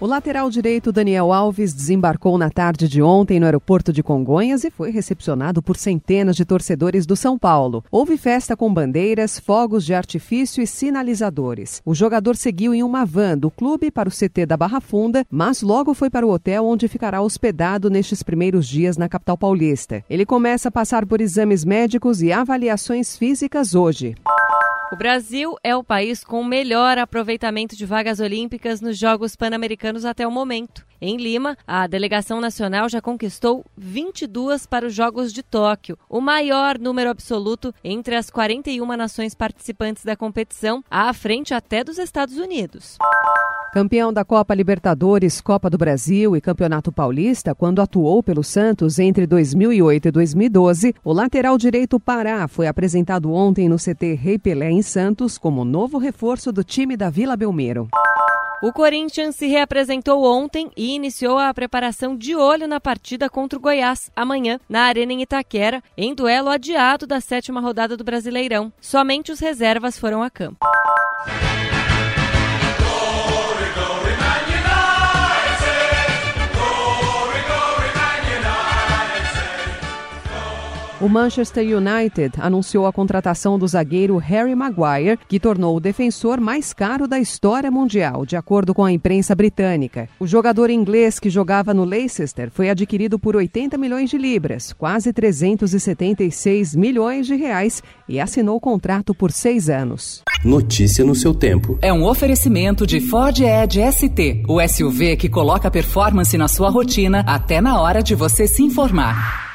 O lateral direito Daniel Alves desembarcou na tarde de ontem no aeroporto de Congonhas e foi recepcionado por centenas de torcedores do São Paulo. Houve festa com bandeiras, fogos de artifício e sinalizadores. O jogador seguiu em uma van do clube para o CT da Barra Funda, mas logo foi para o hotel onde ficará hospedado nestes primeiros dias na capital paulista. Ele começa a passar por exames médicos e avaliações físicas hoje. O Brasil é o país com melhor aproveitamento de vagas olímpicas nos Jogos Pan-Americanos até o momento. Em Lima, a delegação nacional já conquistou 22 para os Jogos de Tóquio, o maior número absoluto entre as 41 nações participantes da competição, à frente até dos Estados Unidos. Campeão da Copa Libertadores, Copa do Brasil e Campeonato Paulista, quando atuou pelo Santos entre 2008 e 2012, o lateral direito Pará foi apresentado ontem no CT Rei Pelé em Santos como novo reforço do time da Vila Belmiro. O Corinthians se reapresentou ontem e iniciou a preparação de olho na partida contra o Goiás amanhã, na Arena em Itaquera, em duelo adiado da sétima rodada do Brasileirão. Somente os reservas foram a campo. O Manchester United anunciou a contratação do zagueiro Harry Maguire, que tornou o defensor mais caro da história mundial, de acordo com a imprensa britânica. O jogador inglês que jogava no Leicester foi adquirido por 80 milhões de libras, quase 376 milhões de reais, e assinou o contrato por seis anos. Notícia no seu tempo. É um oferecimento de Ford Edge ST, o SUV que coloca performance na sua rotina até na hora de você se informar.